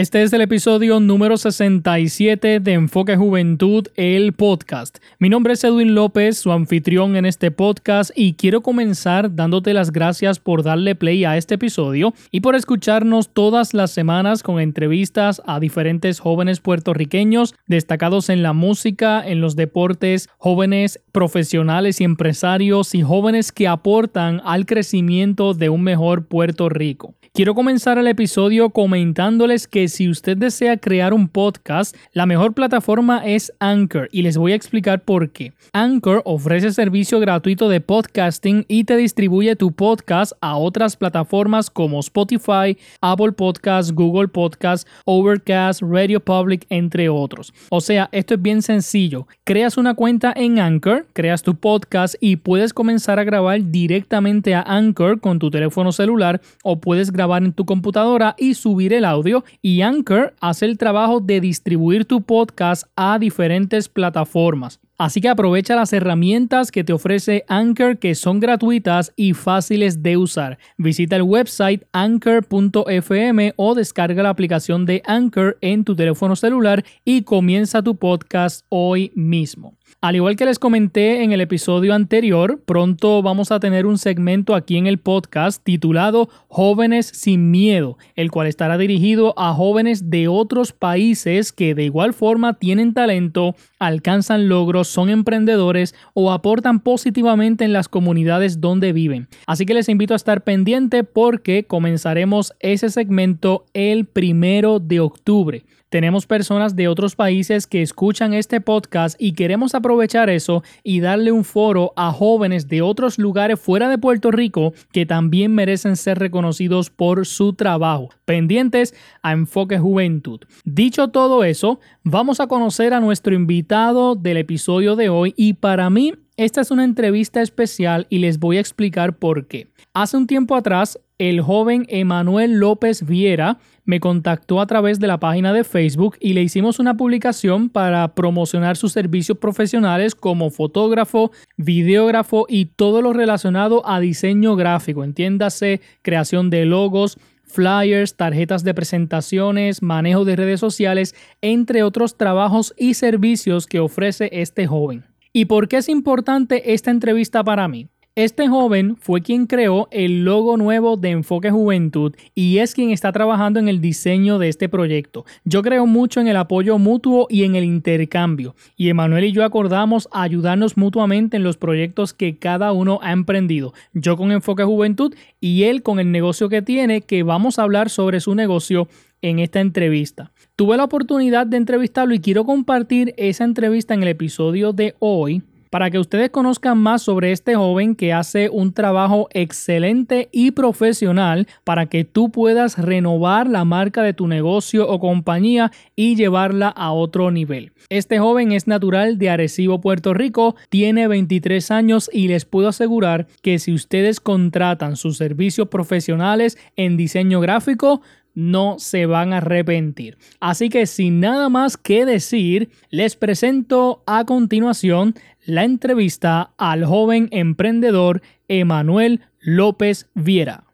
Este es el episodio número 67 de Enfoque Juventud, el podcast. Mi nombre es Edwin López, su anfitrión en este podcast, y quiero comenzar dándote las gracias por darle play a este episodio y por escucharnos todas las semanas con entrevistas a diferentes jóvenes puertorriqueños destacados en la música, en los deportes, jóvenes profesionales y empresarios y jóvenes que aportan al crecimiento de un mejor Puerto Rico. Quiero comenzar el episodio comentándoles que si usted desea crear un podcast, la mejor plataforma es Anchor y les voy a explicar por qué. Anchor ofrece servicio gratuito de podcasting y te distribuye tu podcast a otras plataformas como Spotify, Apple Podcasts, Google Podcasts, Overcast, Radio Public, entre otros. O sea, esto es bien sencillo. Creas una cuenta en Anchor, creas tu podcast y puedes comenzar a grabar directamente a Anchor con tu teléfono celular o puedes grabar en tu computadora y subir el audio y Anchor hace el trabajo de distribuir tu podcast a diferentes plataformas. Así que aprovecha las herramientas que te ofrece Anchor que son gratuitas y fáciles de usar. Visita el website anchor.fm o descarga la aplicación de Anchor en tu teléfono celular y comienza tu podcast hoy mismo. Al igual que les comenté en el episodio anterior, pronto vamos a tener un segmento aquí en el podcast titulado Jóvenes sin Miedo, el cual estará dirigido a jóvenes de otros países que de igual forma tienen talento, alcanzan logros, son emprendedores o aportan positivamente en las comunidades donde viven. Así que les invito a estar pendiente porque comenzaremos ese segmento el primero de octubre. Tenemos personas de otros países que escuchan este podcast y queremos aprovechar eso y darle un foro a jóvenes de otros lugares fuera de Puerto Rico que también merecen ser reconocidos por su trabajo. Pendientes a Enfoque Juventud. Dicho todo eso, vamos a conocer a nuestro invitado del episodio de hoy y para mí esta es una entrevista especial y les voy a explicar por qué. Hace un tiempo atrás, el joven Emanuel López Viera me contactó a través de la página de Facebook y le hicimos una publicación para promocionar sus servicios profesionales como fotógrafo, videógrafo y todo lo relacionado a diseño gráfico, entiéndase creación de logos, flyers, tarjetas de presentaciones, manejo de redes sociales, entre otros trabajos y servicios que ofrece este joven. ¿Y por qué es importante esta entrevista para mí? Este joven fue quien creó el logo nuevo de Enfoque Juventud y es quien está trabajando en el diseño de este proyecto. Yo creo mucho en el apoyo mutuo y en el intercambio y Emanuel y yo acordamos ayudarnos mutuamente en los proyectos que cada uno ha emprendido. Yo con Enfoque Juventud y él con el negocio que tiene que vamos a hablar sobre su negocio en esta entrevista. Tuve la oportunidad de entrevistarlo y quiero compartir esa entrevista en el episodio de hoy para que ustedes conozcan más sobre este joven que hace un trabajo excelente y profesional para que tú puedas renovar la marca de tu negocio o compañía y llevarla a otro nivel. Este joven es natural de Arecibo, Puerto Rico, tiene 23 años y les puedo asegurar que si ustedes contratan sus servicios profesionales en diseño gráfico, no se van a arrepentir. Así que sin nada más que decir, les presento a continuación la entrevista al joven emprendedor Emanuel López Viera.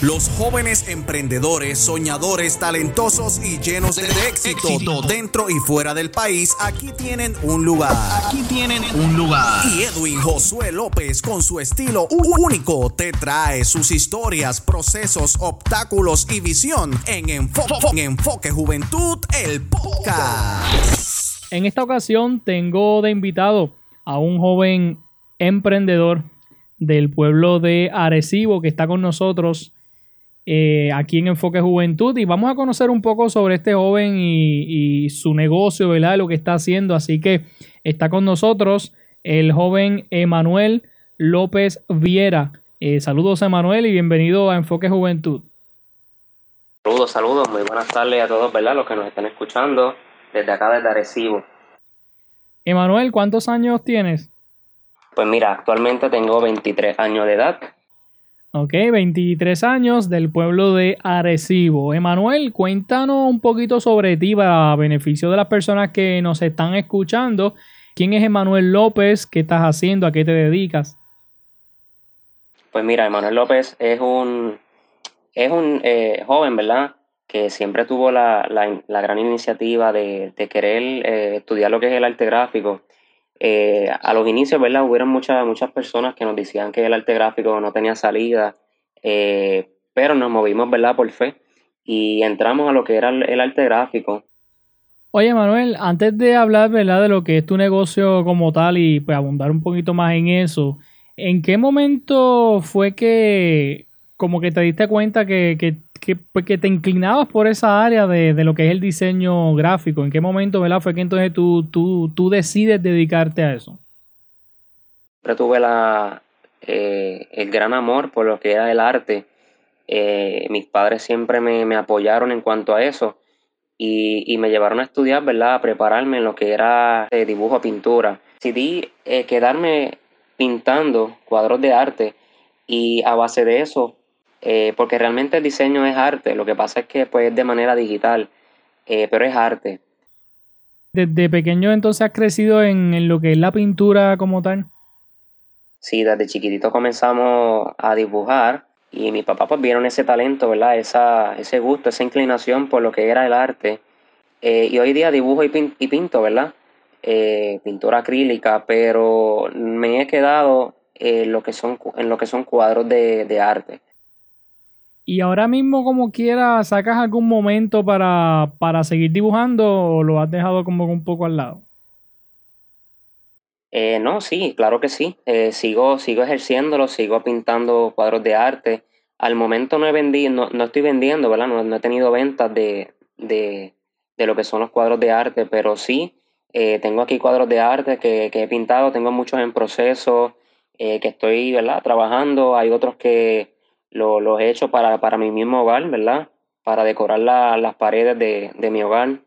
Los jóvenes emprendedores, soñadores, talentosos y llenos de, éxito, dentro y fuera del país, aquí tienen un lugar. Aquí tienen un lugar. Y Edwin Josué López, con su estilo único, te trae sus historias, procesos, obstáculos y visión en Enfoque, en Enfoque Juventud, el podcast. En esta ocasión tengo de invitado a un joven emprendedor del pueblo de Arecibo que está con nosotros eh, aquí en Enfoque Juventud y vamos a conocer un poco sobre este joven y, su negocio, ¿verdad? Lo que está haciendo. Así que está con nosotros el joven Emanuel López Viera. Eh, saludos Emanuel y bienvenido a Enfoque Juventud. Saludos, saludos, muy buenas tardes a todos, ¿verdad? Los que nos están escuchando desde acá, desde Arecibo. Emanuel, ¿cuántos años tienes? Pues mira, actualmente tengo 23 años de edad. Ok, 23 años del pueblo de Arecibo. Emanuel, cuéntanos un poquito sobre ti para beneficio de las personas que nos están escuchando. ¿Quién es Emanuel López? ¿Qué estás haciendo? ¿A qué te dedicas? Pues mira, Emanuel López es un, es un eh, joven, ¿verdad? que siempre tuvo la, gran iniciativa de, querer eh, estudiar lo que es el arte gráfico. Eh, a los inicios, ¿verdad? Hubieron muchas, muchas personas que nos decían que el arte gráfico no tenía salida, eh, pero nos movimos, ¿verdad? Por fe y entramos a lo que era el, arte gráfico. Oye, Manuel, antes de hablar, ¿verdad? De lo que es tu negocio como tal y pues abundar un poquito más en eso, ¿en qué momento fue que como que te diste cuenta que, que pues, que, te inclinabas por esa área de, lo que es el diseño gráfico. ¿En qué momento, verdad, fue que entonces tú, tú, tú decides dedicarte a eso? Siempre tuve la, eh, el gran amor por lo que era el arte. Eh, mis padres siempre me, apoyaron en cuanto a eso y, me llevaron a estudiar, ¿verdad? A prepararme en lo que era eh, dibujo, pintura. Decidí quedarme pintando cuadros de arte y a base de eso eh, porque realmente el diseño es arte, lo que pasa es que pues, es de manera digital, eh, pero es arte. ¿Desde pequeño entonces has crecido en, lo que es la pintura como tal? Sí, desde chiquitito comenzamos a dibujar y mi papá pues vieron ese talento, ¿verdad? Esa, ese gusto, esa inclinación por lo que era el arte. Eh, y hoy día dibujo y, pinto, ¿verdad? pintura acrílica, pero me he quedado en lo que son, en lo que son cuadros de arte. Y ahora mismo, como quiera, ¿sacas algún momento para, seguir dibujando o lo has dejado como un poco al lado? Eh, no, sí, claro que sí. Eh, sigo, sigo ejerciéndolo, sigo pintando cuadros de arte. Al momento no he vendido, no, estoy vendiendo, ¿verdad? No, he tenido ventas de, lo que son los cuadros de arte, pero sí, eh, tengo aquí cuadros de arte que, he pintado, tengo muchos en proceso, que estoy, ¿verdad? Trabajando. Hay otros que, lo, he hecho para, para, mi mismo hogar, ¿verdad? Para decorar las paredes de, mi hogar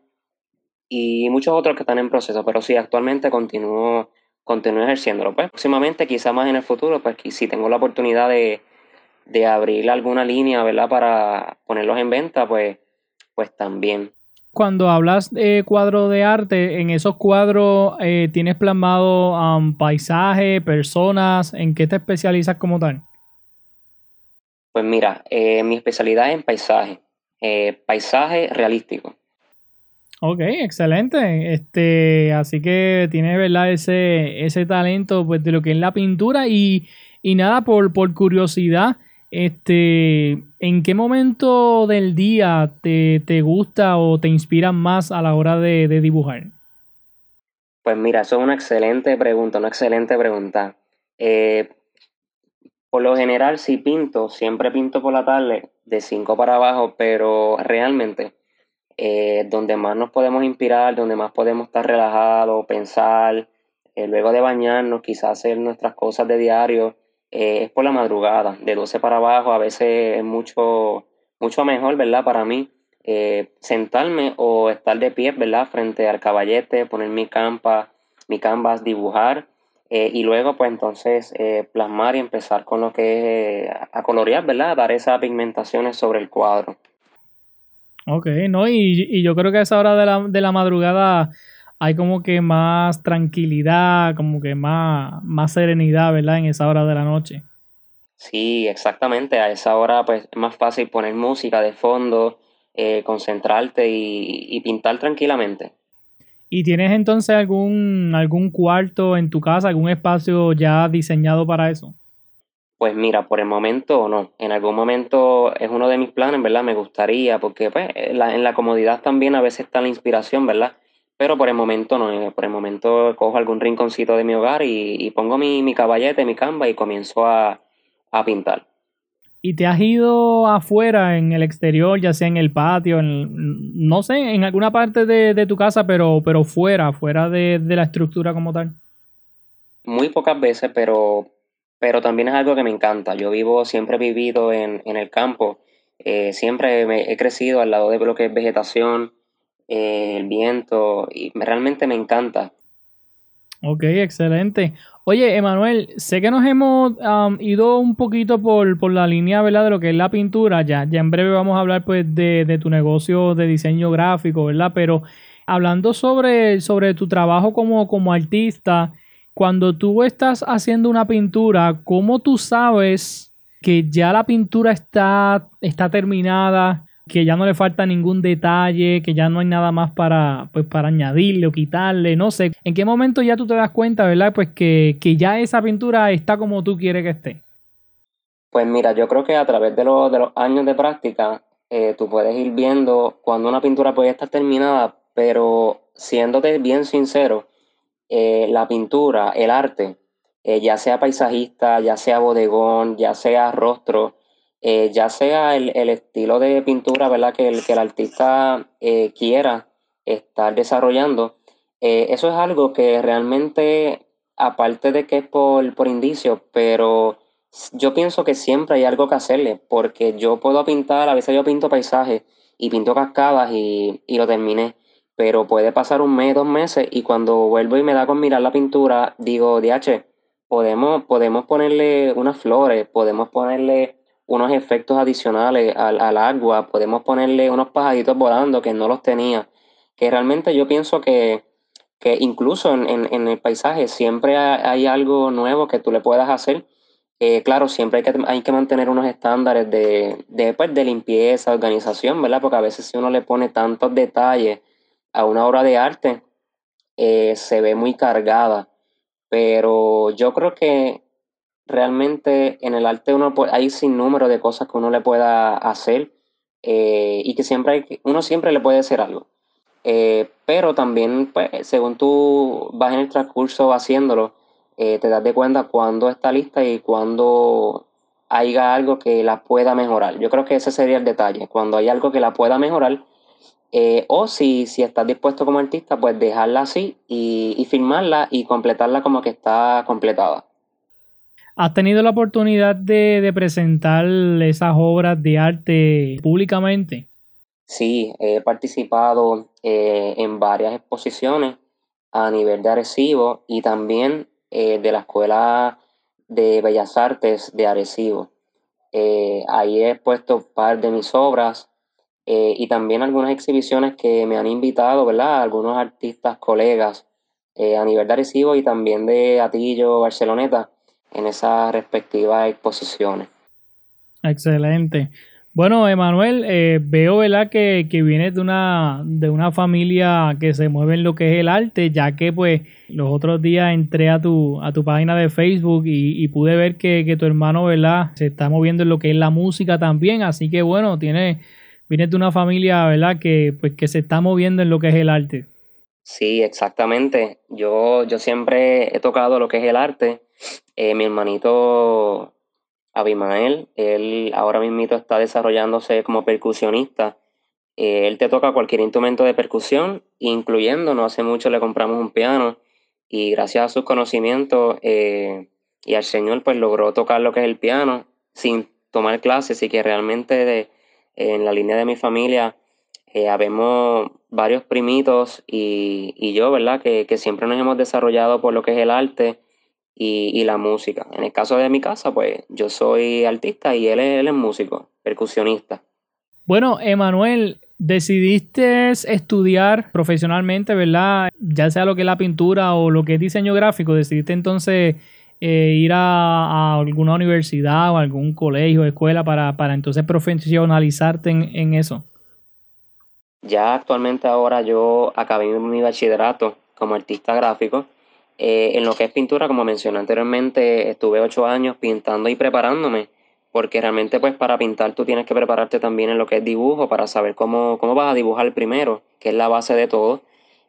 y muchos otros que están en proceso, pero sí, actualmente continúo, continúo ejerciéndolo. Pues próximamente, quizá más en el futuro, pues si tengo la oportunidad de, abrir alguna línea, ¿verdad? Para ponerlos en venta, pues, pues también. Cuando hablas de cuadro de arte, en esos cuadros eh, tienes plasmado um, paisaje, personas, ¿en qué te especializas como tal? Pues mira, eh, mi especialidad es en paisaje, eh, paisaje realístico. Ok, excelente. Este, así que tiene ¿verdad? Ese, ese talento pues, de lo que es la pintura. Y, nada, por, por curiosidad, este, ¿en qué momento del día te, gusta o te inspira más a la hora de, de, dibujar? Pues mira, eso es una excelente pregunta, una excelente pregunta. Eh, por lo general, si pinto, siempre pinto por la tarde, de 5 para abajo, pero realmente eh, donde más nos podemos inspirar, donde más podemos estar relajados, pensar, eh, luego de bañarnos, quizás hacer nuestras cosas de diario, eh, es por la madrugada, de 12 para abajo, a veces es mucho, mucho mejor, ¿verdad? Para mí, sentarme o estar de pie, ¿verdad? Frente al caballete, poner mi campa, mi canvas, dibujar eh, y luego, pues entonces, eh, plasmar y empezar con lo que es eh, a colorear, ¿verdad? Dar esas pigmentaciones sobre el cuadro. Ok, ¿no? Y, yo creo que a esa hora de la, de la, madrugada hay como que más tranquilidad, como que más, más serenidad, ¿verdad? En esa hora de la noche. Sí, exactamente. A esa hora, pues, es más fácil poner música de fondo, concentrarte y pintar tranquilamente. ¿Y tienes entonces algún, algún cuarto en tu casa, algún espacio ya diseñado para eso? Pues mira, por el momento no. En algún momento es uno de mis planes, ¿verdad? Me gustaría, porque pues en la, comodidad también a veces está la inspiración, ¿verdad? Pero por el momento no. Eh, por el momento cojo algún rinconcito de mi hogar y, pongo mi, mi, caballete, mi camba y comienzo a, a pintar. ¿Y te has ido afuera, en el exterior, ya sea en el patio, en, no sé, en alguna parte de, tu casa, pero, pero fuera, fuera de, la estructura como tal? Muy pocas veces, pero, pero también es algo que me encanta. Yo vivo, siempre he vivido en, el campo, eh, siempre he crecido al lado de lo que es vegetación, eh, el viento, y realmente me encanta. Ok, excelente. Oye, Emanuel, sé que nos hemos ido un poquito por, la línea ¿verdad? de lo que es la pintura. Ya, ya en breve vamos a hablar pues, de, tu negocio de diseño gráfico, ¿verdad? Pero hablando sobre, sobre tu trabajo como, como artista, cuando tú estás haciendo una pintura, ¿cómo tú sabes que ya la pintura está, está terminada? Que ya no le falta ningún detalle, que ya no hay nada más para, pues, para añadirle o quitarle, no sé. ¿En qué momento ya tú te das cuenta, verdad? Pues que, ya esa pintura está como tú quieres que esté. Pues mira, yo creo que a través de, los, de los años de práctica, eh, tú puedes ir viendo cuando una pintura puede estar terminada, pero siéndote bien sincero, eh, la pintura, el arte, eh, ya sea paisajista, ya sea bodegón, ya sea rostro, eh, ya sea el, estilo de pintura ¿verdad? Que, el, que el artista eh, quiera estar desarrollando, eso es algo que realmente, aparte de que es por, por indicio, pero yo pienso que siempre hay algo que hacerle, porque yo puedo pintar, a veces yo pinto paisajes y pinto cascadas y, y lo terminé, pero puede pasar un mes, dos meses y cuando vuelvo y me da con mirar la pintura, digo, DH, podemos, podemos ponerle unas flores, podemos ponerle unos efectos adicionales al, agua, podemos ponerle unos pajaritos volando que no los tenía, que realmente yo pienso que, incluso en, el paisaje siempre hay, algo nuevo que tú le puedas hacer. Eh, claro, siempre hay que, hay que mantener unos estándares de, de, pues, de limpieza, organización, ¿verdad? Porque a veces si uno le pone tantos detalles a una obra de arte, eh, se ve muy cargada. Pero yo creo que realmente en el arte uno hay sin número de cosas que uno le pueda hacer eh, y que siempre hay, uno siempre le puede hacer algo. Eh, pero también, pues, según tú vas en el transcurso haciéndolo, eh, te das de cuenta cuando está lista y cuando haya algo que la pueda mejorar. Yo creo que ese sería el detalle. Cuando hay algo que la pueda mejorar, o si, si estás dispuesto como artista, pues dejarla así y, y firmarla y completarla como que está completada. ¿Has tenido la oportunidad de, presentar esas obras de arte públicamente? Sí, he participado eh, en varias exposiciones a nivel de Arecibo y también eh, de la Escuela de Bellas Artes de Arecibo. ahí he puesto par de mis obras eh, y también algunas exhibiciones que me han invitado, ¿verdad? Algunos artistas, colegas eh, a nivel de Arecibo y también de Atillo, Barceloneta, en esas respectivas exposiciones. Excelente. Bueno, Emanuel, eh, veo ¿verdad? Que, que vienes de una, de una familia que se mueve en lo que es el arte, ya que pues los otros días entré a tu, a tu página de Facebook y, pude ver que, que, tu hermano ¿verdad? se está moviendo en lo que es la música también, así que bueno, tiene vienes de una familia, ¿verdad? Que, pues, que se está moviendo en lo que es el arte. Sí, exactamente. Yo, yo siempre he tocado lo que es el arte. Eh, mi hermanito Abimael, él ahora mismo está desarrollándose como percusionista. Eh, él te toca cualquier instrumento de percusión, incluyendo, no hace mucho le compramos un piano y gracias a sus conocimientos eh, y al Señor, pues logró tocar lo que es el piano sin tomar clases y que realmente de, en la línea de mi familia habemos varios primitos y, yo, ¿verdad? Que, siempre nos hemos desarrollado por lo que es el arte y, la música. En el caso de mi casa, pues yo soy artista y él es, él es músico, percusionista. Bueno, Emanuel, decidiste estudiar profesionalmente, ¿verdad? Ya sea lo que es la pintura o lo que es diseño gráfico, decidiste entonces eh, ir a, alguna universidad o algún colegio, escuela para, para entonces profesionalizarte en, eso? Ya actualmente ahora yo acabé mi bachillerato como artista gráfico. Eh, en lo que es pintura, como mencioné anteriormente, estuve ocho años pintando y preparándome, porque realmente pues para pintar tú tienes que prepararte también en lo que es dibujo, para saber cómo, cómo vas a dibujar primero, que es la base de todo,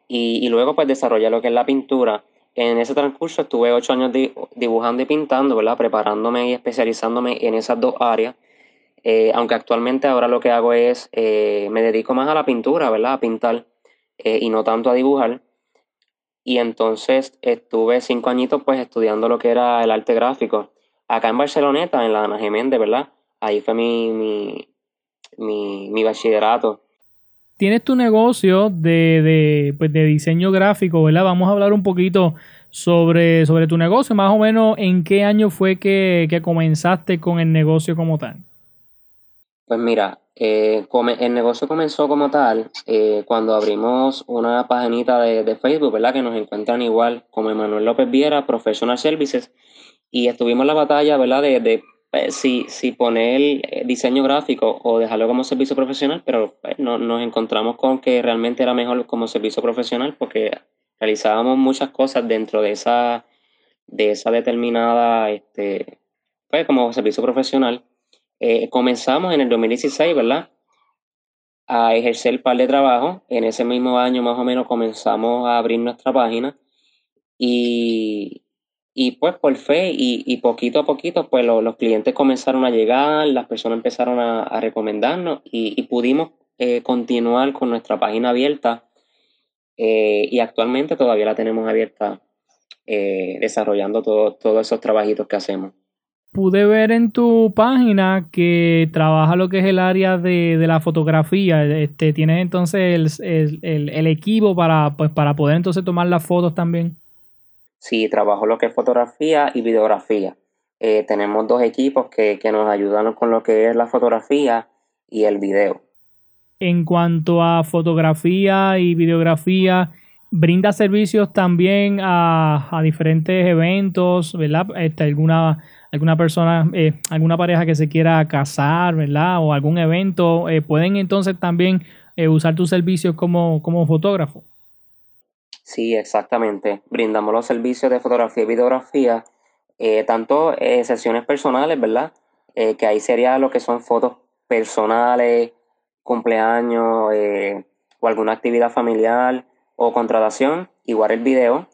y, y luego pues desarrollar lo que es la pintura en ese transcurso estuve ocho años dibujando y pintando, ¿verdad? Preparándome y especializándome en esas dos áreas. Eh, aunque actualmente ahora lo que hago es, eh, me dedico más a la pintura, ¿verdad? A pintar y no tanto a dibujar. Y entonces estuve cinco añitos pues estudiando lo que era el arte gráfico. Acá en Barceloneta, en la Ana Geméndez, ¿verdad? Ahí fue mi, mi, mi, mi bachillerato tienes tu negocio de, pues, de, diseño gráfico, ¿verdad? Vamos a hablar un poquito sobre, sobre tu negocio, más o menos en qué año fue que, comenzaste con el negocio como tal. Pues mira, eh, el negocio comenzó como tal eh, cuando abrimos una paginita de, Facebook, ¿verdad? Que nos encuentran igual como Emanuel López Viera, Professional Services, y estuvimos en la batalla, ¿verdad? De, pues, si, si poner diseño gráfico o dejarlo como servicio profesional, pero pues, no, nos encontramos con que realmente era mejor como servicio profesional porque realizábamos muchas cosas dentro de esa, de esa determinada, este, pues como servicio profesional. Eh, comenzamos en el 2016, ¿verdad? A ejercer el par de trabajo. En ese mismo año más o menos comenzamos a abrir nuestra página y, y pues por fe y, poquito a poquito, pues los clientes comenzaron a llegar, las personas empezaron a, recomendarnos y, pudimos eh, continuar con nuestra página abierta eh, y actualmente todavía la tenemos abierta desarrollando todos esos trabajitos que hacemos. Pude ver en tu página que trabaja lo que es el área de, la fotografía. Este, ¿Tienes entonces el, el, equipo para, pues, para poder entonces tomar las fotos también? Sí, trabajo lo que es fotografía y videografía. Eh, tenemos dos equipos que, nos ayudan con lo que es la fotografía y el video. En cuanto a fotografía y videografía, brinda servicios también a, diferentes eventos, ¿verdad? Este, alguna, alguna persona, eh, alguna pareja que se quiera casar, ¿verdad? O algún evento, eh, pueden entonces también usar tus servicios como, como fotógrafo. Sí, exactamente. Brindamos los servicios de fotografía y videografía, eh, tanto eh, sesiones personales, ¿verdad? Eh, que ahí sería lo que son fotos personales, cumpleaños o alguna actividad familiar o contratación, igual el video.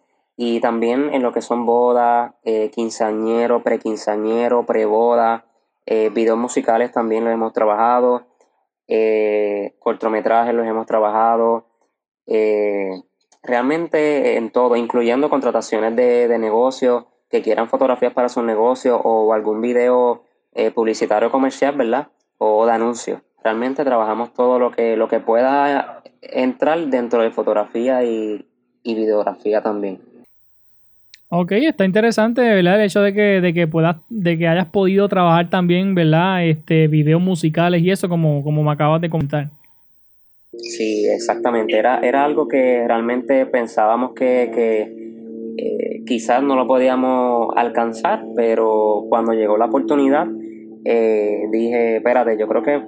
Y también en lo que son bodas, quinceañero, prequinceañero, preboda, videos musicales también los hemos trabajado, cortometrajes los hemos trabajado realmente en todo, incluyendo contrataciones de, de negocios que quieran fotografías para su negocio o algún video eh, publicitario comercial, ¿verdad? O de anuncio. Realmente trabajamos todo lo que, lo que pueda entrar dentro de fotografía y, videografía también. Ok, está interesante, ¿verdad? El hecho de que, de que puedas, de que hayas podido trabajar también, ¿verdad? Este, videos musicales y eso, como, como me acabas de comentar. Sí, exactamente. Era, era algo que realmente pensábamos que, que eh, quizás no lo podíamos alcanzar, pero cuando llegó la oportunidad, eh, dije, espérate, yo creo que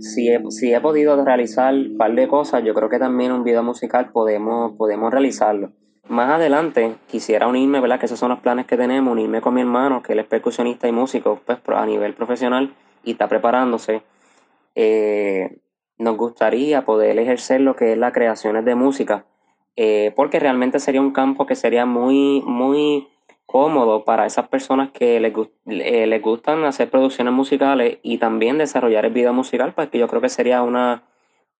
si he, si he podido realizar un par de cosas, yo creo que también un video musical podemos, podemos realizarlo. Más adelante quisiera unirme, ¿verdad? Que esos son los planes que tenemos, unirme con mi hermano, que él es percusionista y músico, pues a nivel profesional y está preparándose. Eh, nos gustaría poder ejercer lo que es las creaciones de música, eh, porque realmente sería un campo que sería muy, muy cómodo para esas personas que les, eh, les gustan hacer producciones musicales y también desarrollar el video musical, porque yo creo que sería una,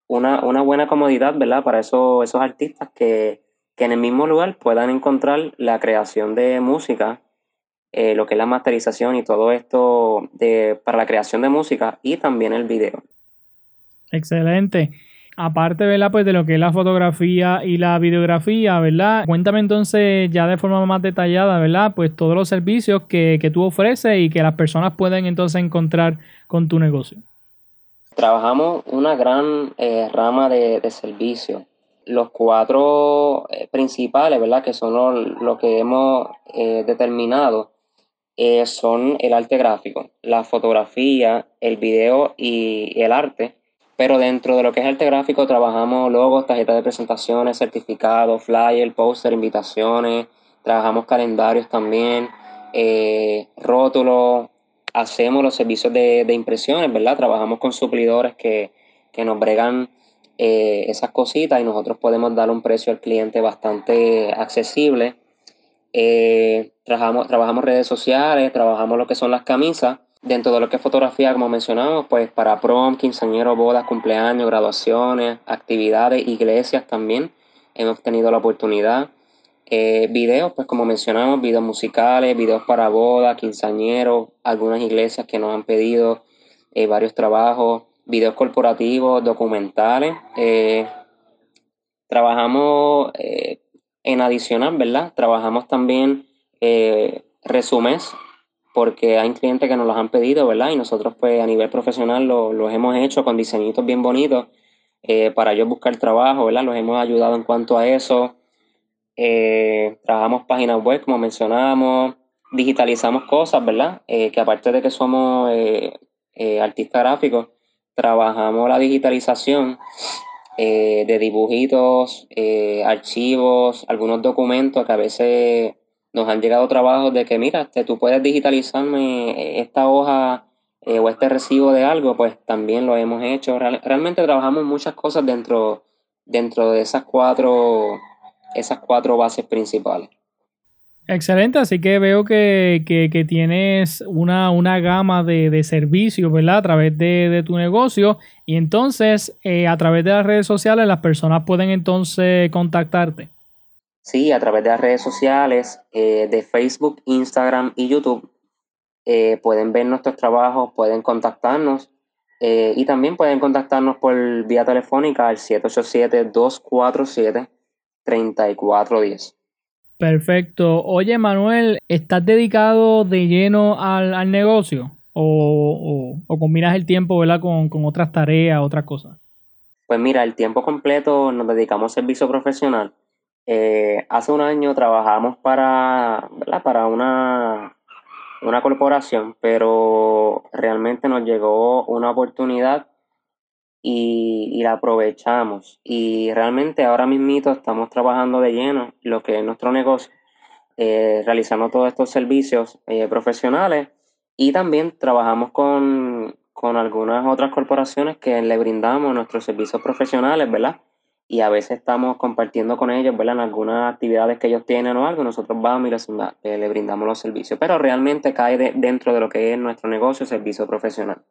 una, una buena comodidad, ¿verdad? Para esos, esos artistas que, que, en el mismo lugar puedan encontrar la creación de música, eh, lo que es la masterización y todo esto de, para la creación de música y también el video. Excelente. Aparte, ¿verdad? Pues de lo que es la fotografía y la videografía, ¿verdad? Cuéntame entonces ya de forma más detallada, ¿verdad? Pues todos los servicios que, tú ofreces y que las personas pueden entonces encontrar con tu negocio. Trabajamos una gran eh, rama de, servicios. Los cuatro eh, principales, ¿verdad? Que son lo, que hemos eh, determinado, son el arte gráfico, la fotografía, el video y el arte pero dentro de lo que es arte gráfico trabajamos logos, tarjetas de presentaciones, certificados, flyers, póster, invitaciones, trabajamos calendarios también, eh, rótulos, hacemos los servicios de, impresiones, ¿verdad? Trabajamos con suplidores que, nos bregan eh, esas cositas y nosotros podemos dar un precio al cliente bastante accesible. Eh, trabajamos, trabajamos redes sociales, trabajamos lo que son las camisas Dentro de lo que es fotografía, como mencionamos, pues para prom, quinceañeros, bodas, cumpleaños, graduaciones, actividades, iglesias también, hemos tenido la oportunidad. Eh, videos, pues como mencionamos, videos musicales, videos para bodas, quinceañeros, algunas iglesias que nos han pedido varios trabajos, videos corporativos, documentales. Eh, trabajamos en adicional, ¿verdad? Trabajamos también resúmenes porque hay clientes que nos los han pedido, ¿verdad? Y nosotros pues a nivel profesional los hemos hecho con diseñitos bien bonitos eh, para ellos buscar trabajo, ¿verdad? Los hemos ayudado en cuanto a eso. Eh, trabajamos páginas web, como mencionábamos, digitalizamos cosas, ¿verdad? que aparte de que somos artistas gráficos, trabajamos la digitalización de dibujitos, archivos, algunos documentos que a veces nos han llegado trabajos de que, mira, este, tú puedes digitalizarme esta hoja eh, o este recibo de algo, pues también lo hemos hecho. realmente trabajamos muchas cosas dentro, dentro de esas cuatro, esas cuatro bases principales. Excelente, así que veo que, tienes una, una gama de, servicios, ¿verdad? A través de, tu negocio y entonces eh, a través de las redes sociales las personas pueden entonces contactarte. Sí, a través de las redes sociales, eh, de Facebook, Instagram y YouTube, eh, pueden ver nuestros trabajos, pueden contactarnos y también pueden contactarnos por vía telefónica al 787-247-3410. Perfecto. Oye, Manuel, ¿estás dedicado de lleno al, negocio o, combinas el tiempo ¿verdad? Con, con otras tareas, otras cosas? Pues mira, el tiempo completo nos dedicamos al servicio profesional eh, hace un año trabajamos para, para una, una corporación, pero realmente nos llegó una oportunidad y, la aprovechamos. Y realmente ahora mismo estamos trabajando de lleno lo que es nuestro negocio, eh, realizando todos estos servicios eh, profesionales y también trabajamos con, con algunas otras corporaciones que le brindamos nuestros servicios profesionales, ¿verdad? y a veces estamos compartiendo con ellos, ¿verdad? En algunas actividades que ellos tienen o algo, nosotros vamos y les, eh, brindamos los servicios, pero realmente cae dentro de lo que es nuestro negocio, servicio profesional.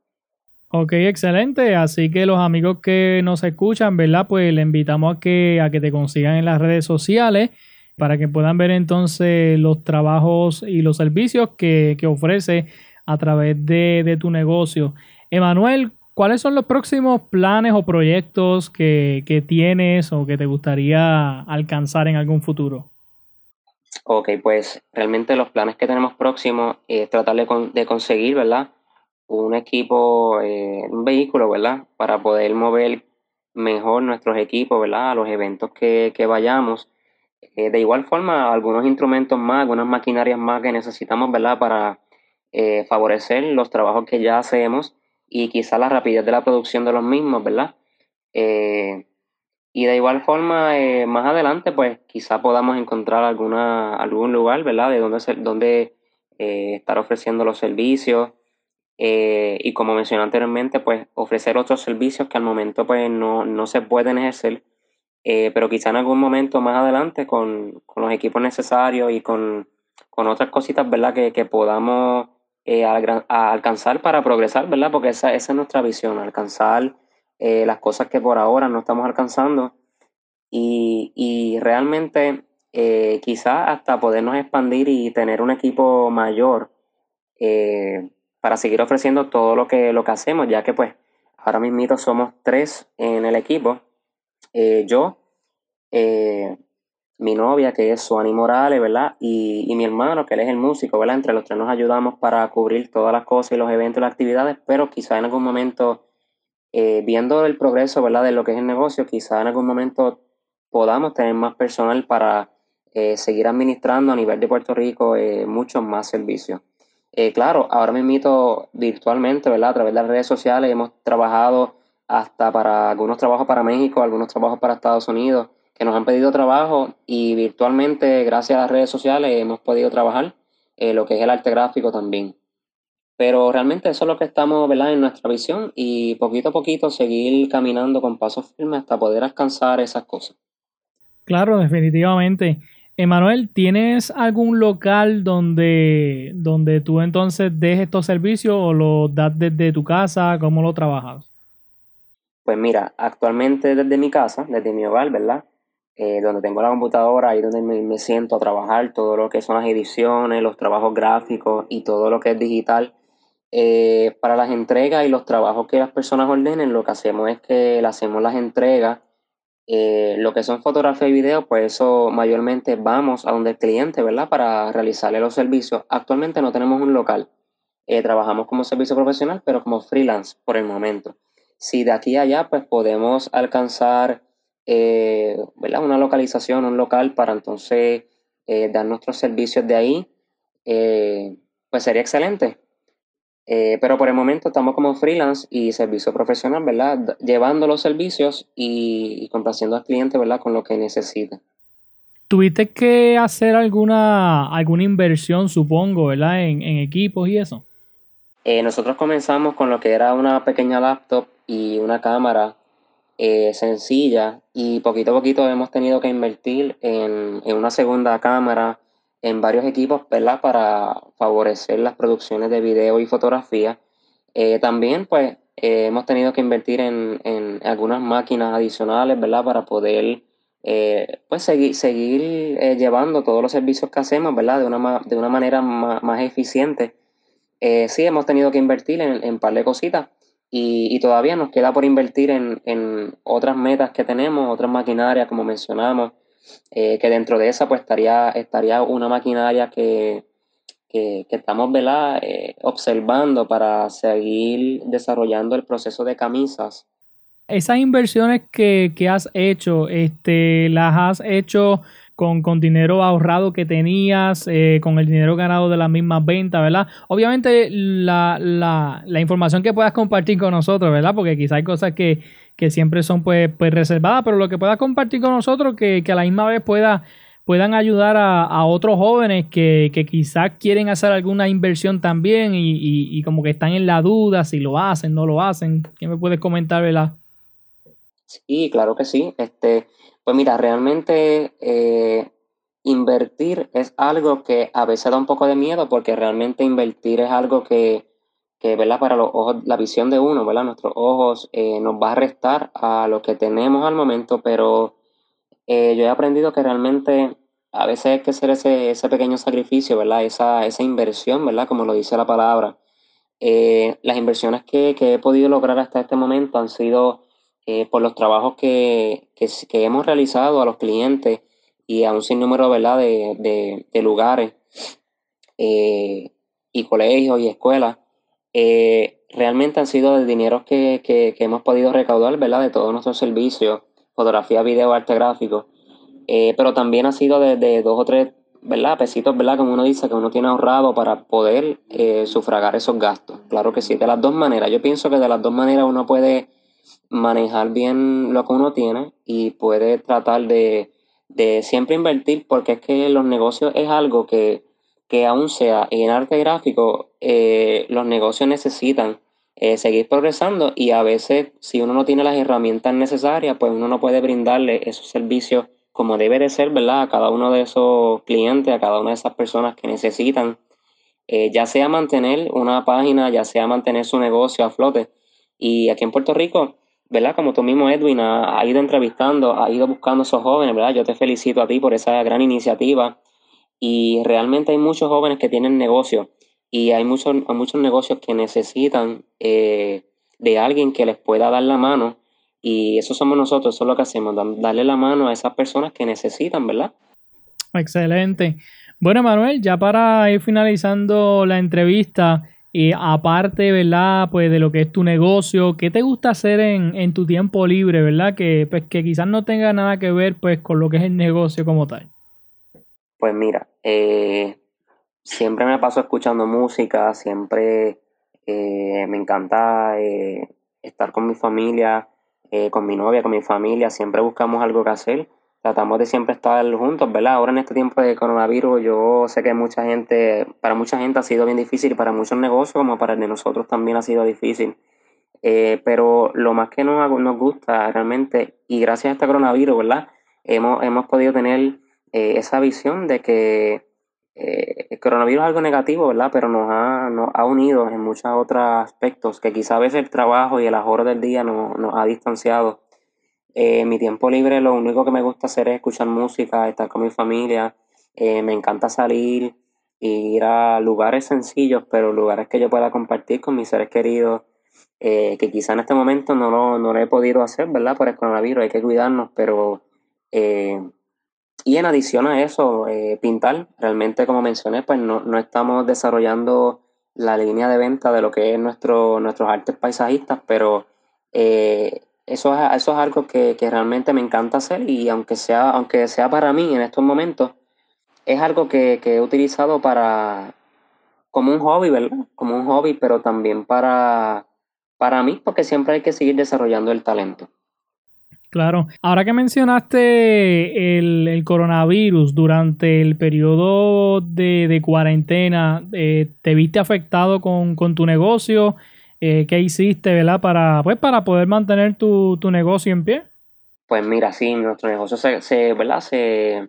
Ok, excelente. Así que los amigos que nos escuchan, ¿verdad? Pues le invitamos a que, a que te consigan en las redes sociales para que puedan ver entonces los trabajos y los servicios que, ofrece a través de, de tu negocio. Emanuel, ¿cuáles son los próximos planes o proyectos que, tienes o que te gustaría alcanzar en algún futuro? Ok, pues realmente los planes que tenemos próximos es tratar de, conseguir, ¿verdad? Un equipo, eh, un vehículo, ¿verdad? Para poder mover mejor nuestros equipos, ¿verdad? A los eventos que, vayamos. Eh, de igual forma, algunos instrumentos más, algunas maquinarias más que necesitamos, ¿verdad? Para eh, favorecer los trabajos que ya hacemos y quizá la rapidez de la producción de los mismos, ¿verdad? Y de igual forma, más adelante, pues quizá podamos encontrar alguna, algún lugar, ¿verdad? De donde, donde estar ofreciendo los servicios. Y como mencioné anteriormente, pues ofrecer otros servicios que al momento pues no, se pueden ejercer, pero quizá en algún momento más adelante con, los equipos necesarios y con, otras cositas, ¿verdad? Que, que podamos eh, alcanzar para progresar, ¿verdad? Porque esa, esa es nuestra visión, alcanzar eh, las cosas que por ahora no estamos alcanzando y, y realmente eh, quizás hasta podernos expandir y tener un equipo mayor para seguir ofreciendo todo lo que, lo que hacemos, ya que pues ahora mismo somos tres en el equipo, yo, mi novia, que es Suani Morales, ¿verdad? Y, mi hermano, que él es el músico, ¿verdad? Entre los tres nos ayudamos para cubrir todas las cosas y los eventos y las actividades, pero quizá en algún momento, eh, viendo el progreso, ¿verdad? De lo que es el negocio, quizá en algún momento podamos tener más personal para eh, seguir administrando a nivel de Puerto Rico eh, muchos más servicios. Claro, ahora mismo virtualmente, ¿verdad? A través de las redes sociales hemos trabajado hasta para algunos trabajos para México, algunos trabajos para Estados Unidos que nos han pedido trabajo y virtualmente, gracias a las redes sociales, hemos podido trabajar eh, lo que es el arte gráfico también. Pero realmente eso es lo que estamos ¿verdad? en nuestra visión y poquito a poquito seguir caminando con pasos firmes hasta poder alcanzar esas cosas. Claro, definitivamente. Emanuel, ¿tienes algún local donde, donde tú entonces dejes estos servicios o los das desde tu casa? ¿Cómo lo trabajas? Pues mira, actualmente desde mi casa, desde mi hogar, ¿verdad? Eh, donde tengo la computadora, ahí donde me, siento a trabajar todo lo que son las ediciones, los trabajos gráficos y todo lo que es digital. Eh, para las entregas y los trabajos que las personas ordenen, lo que hacemos es que le hacemos las entregas. Eh, lo que son fotografía y video, pues eso mayormente vamos a donde el cliente, ¿verdad? Para realizarle los servicios. Actualmente no tenemos un local. trabajamos como servicio profesional, pero como freelance por el momento. Si de aquí a allá, pues podemos alcanzar eh, una localización, un local para entonces eh, dar nuestros servicios de ahí. pues sería excelente. Pero por el momento estamos como freelance y servicio profesional, ¿verdad? Llevando los servicios y, complaciendo al cliente, ¿verdad? Con lo que necesita. ¿Tuviste que hacer alguna, alguna inversión, supongo, ¿verdad? En, equipos y eso. Eh, nosotros comenzamos con lo que era una pequeña laptop y una cámara eh, sencilla y poquito a poquito hemos tenido que invertir en, una segunda cámara, en varios equipos, ¿verdad? Para favorecer las producciones de video y fotografía. Eh, también, pues, hemos tenido que invertir en, en algunas máquinas adicionales, ¿verdad? Para poder eh, pues seguir, seguir eh, llevando todos los servicios que hacemos, ¿verdad? De una, de una manera más, eficiente. Eh, sí, hemos tenido que invertir en, en par de cositas y, todavía nos queda por invertir en, otras metas que tenemos, otras maquinarias, como mencionamos, que dentro de esa pues estaría, estaría una maquinaria que, que, estamos ¿verdad? observando para seguir desarrollando el proceso de camisas esas inversiones que, has hecho, este, las has hecho con, dinero ahorrado que tenías, eh, con el dinero ganado de las mismas ventas, ¿verdad? Obviamente la, información que puedas compartir con nosotros, ¿verdad? Porque quizá hay cosas que, siempre son pues, pues, reservadas, pero lo que puedas compartir con nosotros, que, a la misma vez pueda, puedan ayudar a, otros jóvenes que, quizás quieren hacer alguna inversión también y, y, como que están en la duda si lo hacen, no lo hacen. ¿Qué me puedes comentar, ¿verdad? Sí, claro que sí. Este, pues mira, realmente eh, invertir es algo que a veces da un poco de miedo porque realmente invertir es algo que, que ¿verdad? Para los ojos, la visión de uno, ¿verdad? Nuestros ojos eh, nos va a restar a lo que tenemos al momento, pero eh, yo he aprendido que realmente a veces hay que hacer ese, ese pequeño sacrificio, ¿verdad? Esa, esa inversión, ¿verdad? Como lo dice la palabra. las inversiones que, que he podido lograr hasta este momento han sido eh, por los trabajos que, hemos realizado a los clientes y a un sinnúmero ¿verdad? De, de, lugares eh, y colegios y escuelas, eh, realmente han sido de dinero que, que, hemos podido recaudar ¿verdad? de todos nuestros servicios, fotografía, video, arte gráfico, pero también ha sido de, dos o tres ¿verdad? pesitos, ¿verdad? como uno dice, que uno tiene ahorrado para poder sufragar esos gastos. Claro que sí, de las dos maneras. Yo pienso que de las dos maneras uno puede manejar bien lo que uno tiene y puede tratar de, siempre invertir porque es que los negocios es algo que, que aún sea en arte gráfico, eh, los negocios necesitan eh, seguir progresando y a veces si uno no tiene las herramientas necesarias, pues uno no puede brindarle esos servicios como debe de ser, ¿verdad? A cada uno de esos clientes, a cada una de esas personas que necesitan, eh, ya sea mantener una página, ya sea mantener su negocio a flote. Y aquí en Puerto Rico, ¿verdad? Como tú mismo, Edwin, ha, ido entrevistando, ha ido buscando a esos jóvenes, ¿verdad? Yo te felicito a ti por esa gran iniciativa. Y realmente hay muchos jóvenes que tienen negocios y hay muchos, muchos negocios que necesitan eh, de alguien que les pueda dar la mano. Y eso somos nosotros, eso es lo que hacemos, darle la mano a esas personas que necesitan, ¿verdad? Excelente. Bueno, Manuel, ya para ir finalizando la entrevista, y aparte, ¿verdad? Pues de lo que es tu negocio, ¿qué te gusta hacer en, tu tiempo libre, ¿verdad? Que, pues, que quizás no tenga nada que ver pues con lo que es el negocio como tal. Pues mira, eh, siempre me paso escuchando música, siempre eh, me encanta eh, estar con mi familia, con mi novia, con mi familia, siempre buscamos algo que hacer tratamos de siempre estar juntos, ¿verdad? Ahora en este tiempo de coronavirus yo sé que mucha gente, para mucha gente ha sido bien difícil, para muchos negocios como para el de nosotros también ha sido difícil. Eh, pero lo más que nos, nos gusta realmente, y gracias a este coronavirus, ¿verdad? Hemos, hemos podido tener eh, esa visión de que eh, el coronavirus es algo negativo, ¿verdad? Pero nos ha, nos ha unido en muchos otros aspectos que quizá a veces el trabajo y el ahorro del día nos, nos ha distanciado eh, mi tiempo libre lo único que me gusta hacer es escuchar música, estar con mi familia. Eh, me encanta salir ir a lugares sencillos, pero lugares que yo pueda compartir con mis seres queridos, eh, que quizá en este momento no lo, no he podido hacer, ¿verdad? Por el coronavirus, hay que cuidarnos, pero... y en adición a eso, pintar, realmente como mencioné, pues no, no estamos desarrollando la línea de venta de lo que es nuestro, nuestros artes paisajistas, pero eso es, eso es algo que, realmente me encanta hacer y aunque sea, aunque sea para mí en estos momentos, es algo que, que he utilizado para, como un hobby, ¿verdad? Como un hobby, pero también para, para mí, porque siempre hay que seguir desarrollando el talento. Claro. Ahora que mencionaste el, coronavirus durante el periodo de, cuarentena, eh, ¿te viste afectado con, tu negocio? Eh, ¿Qué hiciste, verdad, para, pues, para poder mantener tu, negocio en pie? Pues mira, sí, nuestro negocio se, se ¿verdad? Se,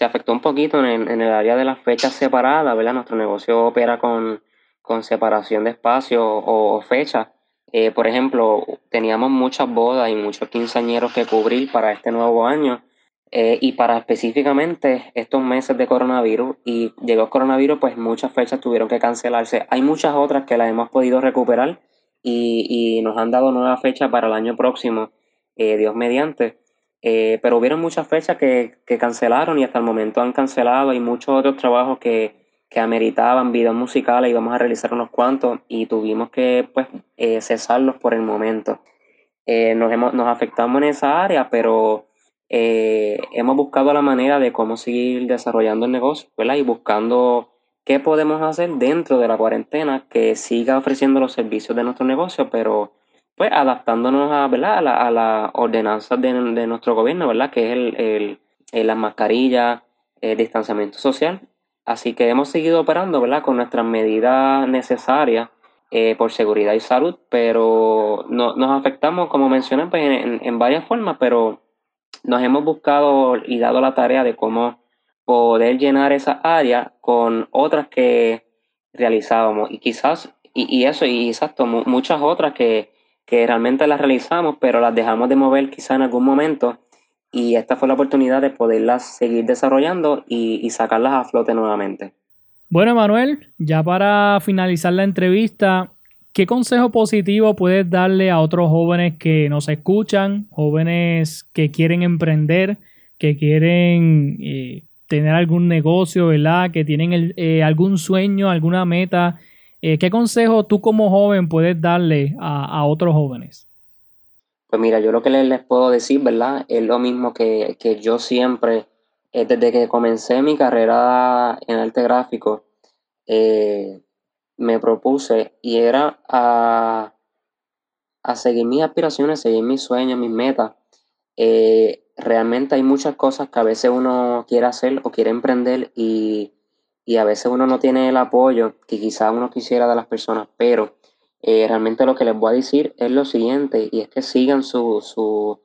afectó un poquito en, el área de las fechas separadas, ¿verdad? Nuestro negocio opera con, con separación de espacio o, fechas. Eh, por ejemplo, teníamos muchas bodas y muchos quinceañeros que cubrir para este nuevo año eh, y para específicamente estos meses de coronavirus y llegó el coronavirus, pues muchas fechas tuvieron que cancelarse. Hay muchas otras que las hemos podido recuperar y, y nos han dado nuevas fechas para el año próximo, eh, Dios mediante. Eh, pero hubieron muchas fechas que, que, cancelaron y hasta el momento han cancelado. y muchos otros trabajos que, que ameritaban videos musicales y vamos a realizar unos cuantos y tuvimos que pues eh, cesarlos por el momento. Eh, nos, hemos, nos afectamos en esa área, pero hemos buscado la manera de cómo seguir desarrollando el negocio ¿verdad? y buscando qué podemos hacer dentro de la cuarentena que siga ofreciendo los servicios de nuestro negocio, pero pues adaptándonos a, ¿verdad? a, la, a las ordenanzas de, de, nuestro gobierno, ¿verdad? que es el, el, las mascarillas, el distanciamiento social. Así que hemos seguido operando ¿verdad? con nuestras medidas necesarias eh, por seguridad y salud, pero no, nos afectamos, como mencioné, pues, en, varias formas, pero nos hemos buscado y dado la tarea de cómo poder llenar esa área con otras que realizábamos y quizás, y, y eso, y exacto, muchas otras que, que realmente las realizamos, pero las dejamos de mover quizá en algún momento y esta fue la oportunidad de poderlas seguir desarrollando y, sacarlas a flote nuevamente. Bueno, Manuel, ya para finalizar la entrevista, ¿qué consejo positivo puedes darle a otros jóvenes que nos escuchan, jóvenes que quieren emprender, que quieren eh, tener algún negocio, ¿verdad? Que tienen eh, algún sueño, alguna meta eh, ¿Qué consejo tú como joven puedes darle a, otros jóvenes? Pues mira, yo lo que les, puedo decir, ¿verdad? Es lo mismo que, yo siempre, eh, desde que comencé mi carrera en arte gráfico, eh, me propuse y era a, seguir mis aspiraciones, seguir mis sueños, mis metas. realmente hay muchas cosas que a veces uno quiere hacer o quiere emprender y y a veces uno no tiene el apoyo que quizás uno quisiera de las personas, pero eh, realmente lo que les voy a decir es lo siguiente, y es que sigan sus su,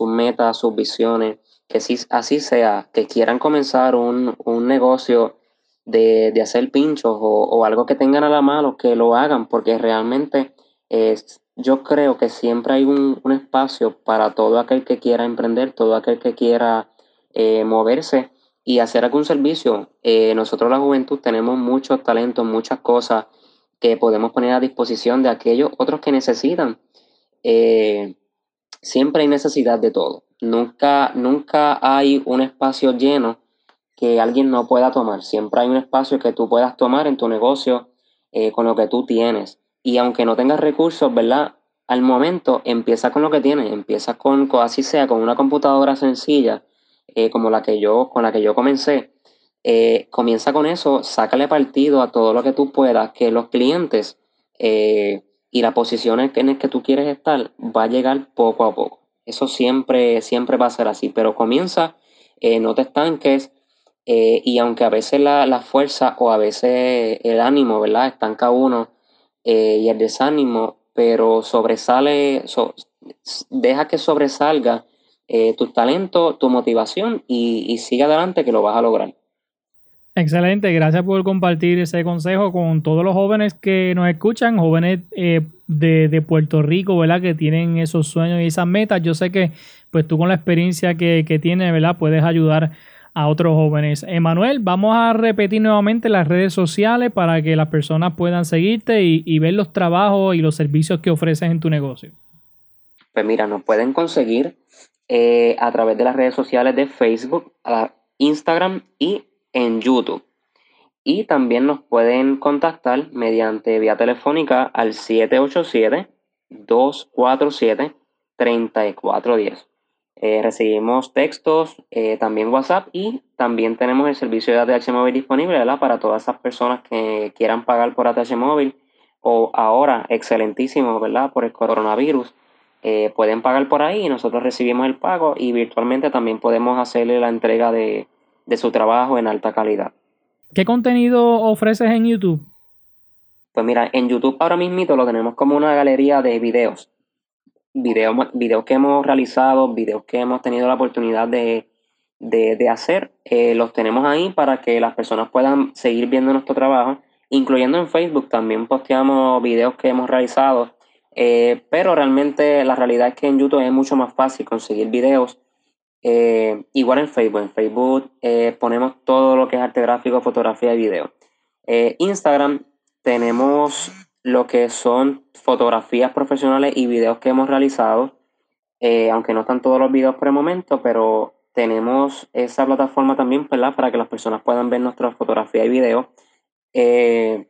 metas, sus visiones, que si así sea, que quieran comenzar un, negocio de, hacer pinchos o, algo que tengan a la mano, que lo hagan, porque realmente es, yo creo que siempre hay un, espacio para todo aquel que quiera emprender, todo aquel que quiera eh, moverse y hacer algún servicio. Eh, nosotros la juventud tenemos muchos talentos, muchas cosas que podemos poner a disposición de aquellos otros que necesitan. Eh, siempre hay necesidad de todo. Nunca, nunca hay un espacio lleno que alguien no pueda tomar. Siempre hay un espacio que tú puedas tomar en tu negocio eh, con lo que tú tienes. Y aunque no tengas recursos, ¿verdad? Al momento empieza con lo que tienes. Empieza con, así sea, con una computadora sencilla eh, como la que yo, con la que yo comencé, eh, comienza con eso, sácale partido a todo lo que tú puedas, que los clientes eh, y la posición en la que tú quieres estar va a llegar poco a poco. Eso siempre, siempre va a ser así, pero comienza, no te estanques, y aunque a veces la, fuerza o a veces el ánimo, ¿verdad? Estanca uno y el desánimo, pero sobresale, deja que sobresalga eh, tu talento, tu motivación y, sigue adelante que lo vas a lograr. Excelente, gracias por compartir ese consejo con todos los jóvenes que nos escuchan, jóvenes eh, de, Puerto Rico, ¿verdad? Que tienen esos sueños y esas metas. Yo sé que pues tú con la experiencia que, que tienes, ¿verdad? Puedes ayudar a otros jóvenes. Emanuel, vamos a repetir nuevamente las redes sociales para que las personas puedan seguirte y, ver los trabajos y los servicios que ofreces en tu negocio. Pues mira, nos pueden conseguir eh, a través de las redes sociales de Facebook, Instagram y en YouTube. Y también nos pueden contactar mediante vía telefónica al 787-247-3410. Eh, recibimos textos, eh, también WhatsApp y también tenemos el servicio de ATH móvil disponible ¿verdad? para todas esas personas que quieran pagar por ATH móvil o ahora, excelentísimo, ¿verdad? Por el coronavirus, eh, pueden pagar por ahí y nosotros recibimos el pago y virtualmente también podemos hacerle la entrega de, de su trabajo en alta calidad. ¿Qué contenido ofreces en YouTube? Pues mira, en YouTube ahora mismo lo tenemos como una galería de videos videos, videos que hemos realizado, videos que hemos tenido la oportunidad de, hacer, eh, los tenemos ahí para que las personas puedan seguir viendo nuestro trabajo, incluyendo en Facebook también posteamos videos que hemos realizado, eh, pero realmente la realidad es que en YouTube es mucho más fácil conseguir videos. Eh, igual en Facebook, en Facebook ponemos todo lo que es arte gráfico, fotografía y video. Instagram tenemos lo que son fotografías profesionales y videos que hemos realizado, eh, aunque no están todos los videos por el momento, pero tenemos esa plataforma también ¿verdad? para que las personas puedan ver nuestras fotografías y videos. Eh,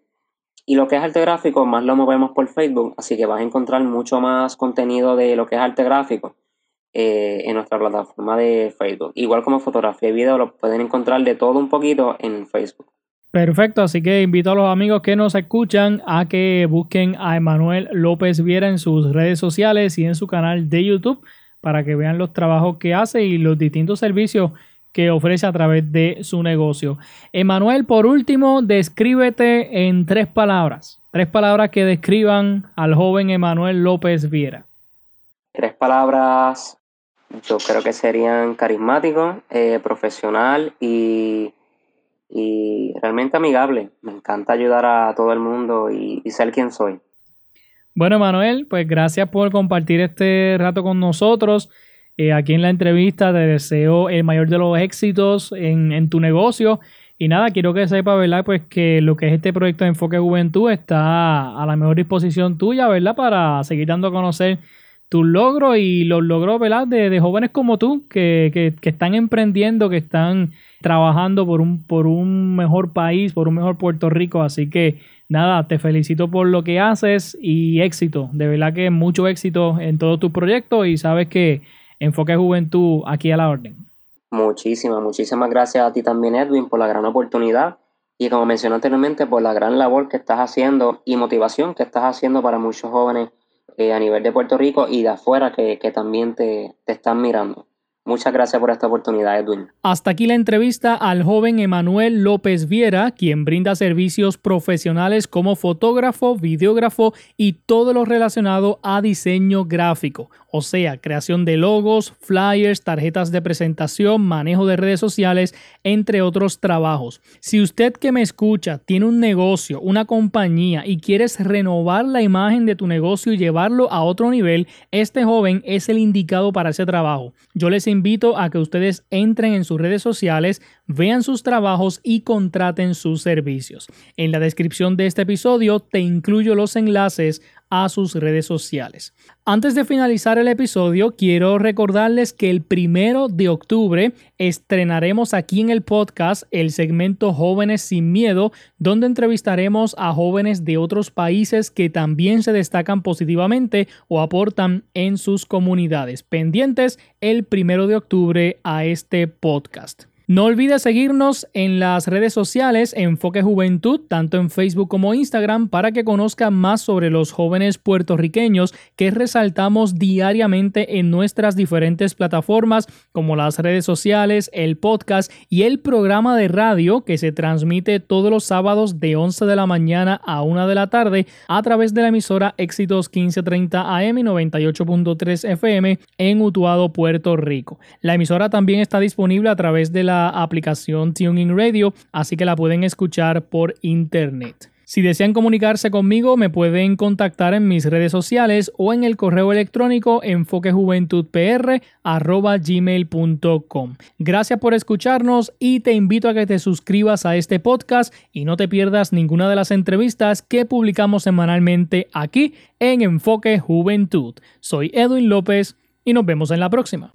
y lo que es arte gráfico, más lo movemos por Facebook, así que vas a encontrar mucho más contenido de lo que es arte gráfico eh, en nuestra plataforma de Facebook. Igual como fotografía y video, lo pueden encontrar de todo un poquito en Facebook. Perfecto, así que invito a los amigos que nos escuchan a que busquen a Emanuel López Viera en sus redes sociales y en su canal de YouTube para que vean los trabajos que hace y los distintos servicios que ofrece a través de su negocio. Emanuel, por último, descríbete en tres palabras. Tres palabras que describan al joven Emanuel López Viera. Tres palabras, yo creo que serían carismático, eh, profesional y y realmente amigable. Me encanta ayudar a todo el mundo y, ser quien soy. Bueno, Manuel, pues gracias por compartir este rato con nosotros. Eh, aquí en la entrevista te deseo el mayor de los éxitos en, tu negocio. Y nada, quiero que sepa, ¿verdad? Pues que lo que es este proyecto de Enfoque Juventud está a la mejor disposición tuya, ¿verdad? Para seguir dando a conocer tus logros y los logros, ¿verdad? De, jóvenes como tú que, que, que están emprendiendo, que están trabajando por un, por un mejor país, por un mejor Puerto Rico. Así que nada, te felicito por lo que haces y éxito. De verdad que mucho éxito en todos tus proyectos y sabes que Enfoque Juventud aquí a la orden. Muchísimas, muchísimas gracias a ti también, Edwin, por la gran oportunidad y como mencioné anteriormente, por la gran labor que estás haciendo y motivación que estás haciendo para muchos jóvenes eh, a nivel de Puerto Rico y de afuera que, también te, te están mirando. Muchas gracias por esta oportunidad, Edwin. Hasta aquí la entrevista al joven Emanuel López Viera, quien brinda servicios profesionales como fotógrafo, videógrafo y todo lo relacionado a diseño gráfico o sea, creación de logos, flyers, tarjetas de presentación, manejo de redes sociales, entre otros trabajos. Si usted que me escucha tiene un negocio, una compañía y quieres renovar la imagen de tu negocio y llevarlo a otro nivel, este joven es el indicado para ese trabajo. Yo les invito a que ustedes entren en sus redes sociales, vean sus trabajos y contraten sus servicios. En la descripción de este episodio te incluyo los enlaces a sus redes sociales. Antes de finalizar el episodio, quiero recordarles que el primero de octubre estrenaremos aquí en el podcast el segmento Jóvenes sin Miedo, donde entrevistaremos a jóvenes de otros países que también se destacan positivamente o aportan en sus comunidades. Pendientes el primero de octubre a este podcast. No olvides seguirnos en las redes sociales Enfoque Juventud, tanto en Facebook como Instagram, para que conozca más sobre los jóvenes puertorriqueños que resaltamos diariamente en nuestras diferentes plataformas, como las redes sociales, el podcast y el programa de radio que se transmite todos los sábados de 11 de la mañana a 1 de la tarde a través de la emisora Éxitos 1530 AM y 98.3 FM en Utuado, Puerto Rico. La emisora también está disponible a través de la aplicación TuneIn Radio, así que la pueden escuchar por internet. Si desean comunicarse conmigo, me pueden contactar en mis redes sociales o en el correo electrónico enfoquejuventudpr.gmail.com. Gracias por escucharnos y te invito a que te suscribas a este podcast y no te pierdas ninguna de las entrevistas que publicamos semanalmente aquí en Enfoque Juventud. Soy Edwin López y nos vemos en la próxima.